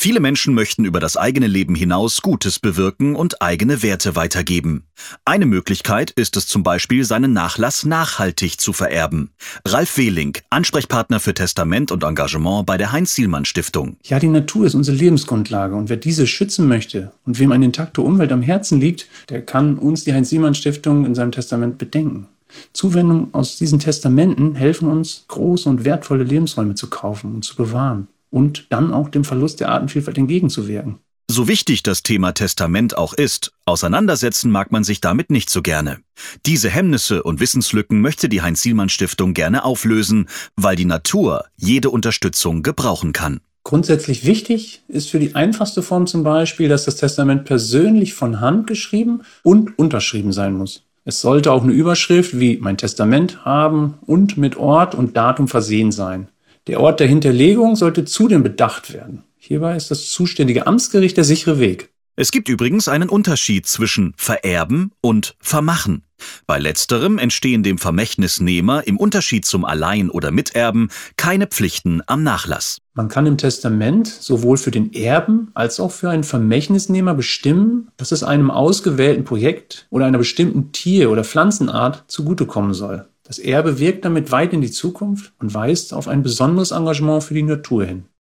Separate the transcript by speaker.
Speaker 1: Viele Menschen möchten über das eigene Leben hinaus Gutes bewirken und eigene Werte weitergeben. Eine Möglichkeit ist es zum Beispiel, seinen Nachlass nachhaltig zu vererben. Ralf Wehling, Ansprechpartner für Testament und Engagement bei der Heinz-Sielmann-Stiftung.
Speaker 2: Ja, die Natur ist unsere Lebensgrundlage und wer diese schützen möchte und wem eine intakte Umwelt am Herzen liegt, der kann uns die Heinz-Sielmann-Stiftung in seinem Testament bedenken. Zuwendungen aus diesen Testamenten helfen uns, große und wertvolle Lebensräume zu kaufen und zu bewahren und dann auch dem Verlust der Artenvielfalt entgegenzuwirken.
Speaker 1: So wichtig das Thema Testament auch ist, auseinandersetzen mag man sich damit nicht so gerne. Diese Hemmnisse und Wissenslücken möchte die Heinz-Sielmann-Stiftung gerne auflösen, weil die Natur jede Unterstützung gebrauchen kann.
Speaker 2: Grundsätzlich wichtig ist für die einfachste Form zum Beispiel, dass das Testament persönlich von Hand geschrieben und unterschrieben sein muss. Es sollte auch eine Überschrift wie mein Testament haben und mit Ort und Datum versehen sein. Der Ort der Hinterlegung sollte zudem bedacht werden. Hierbei ist das zuständige Amtsgericht der sichere Weg.
Speaker 1: Es gibt übrigens einen Unterschied zwischen vererben und vermachen. Bei letzterem entstehen dem Vermächtnisnehmer im Unterschied zum Allein- oder Miterben keine Pflichten am Nachlass.
Speaker 2: Man kann im Testament sowohl für den Erben als auch für einen Vermächtnisnehmer bestimmen, dass es einem ausgewählten Projekt oder einer bestimmten Tier- oder Pflanzenart zugutekommen soll. Das Erbe wirkt damit weit in die Zukunft und weist auf ein besonderes Engagement für die Natur hin.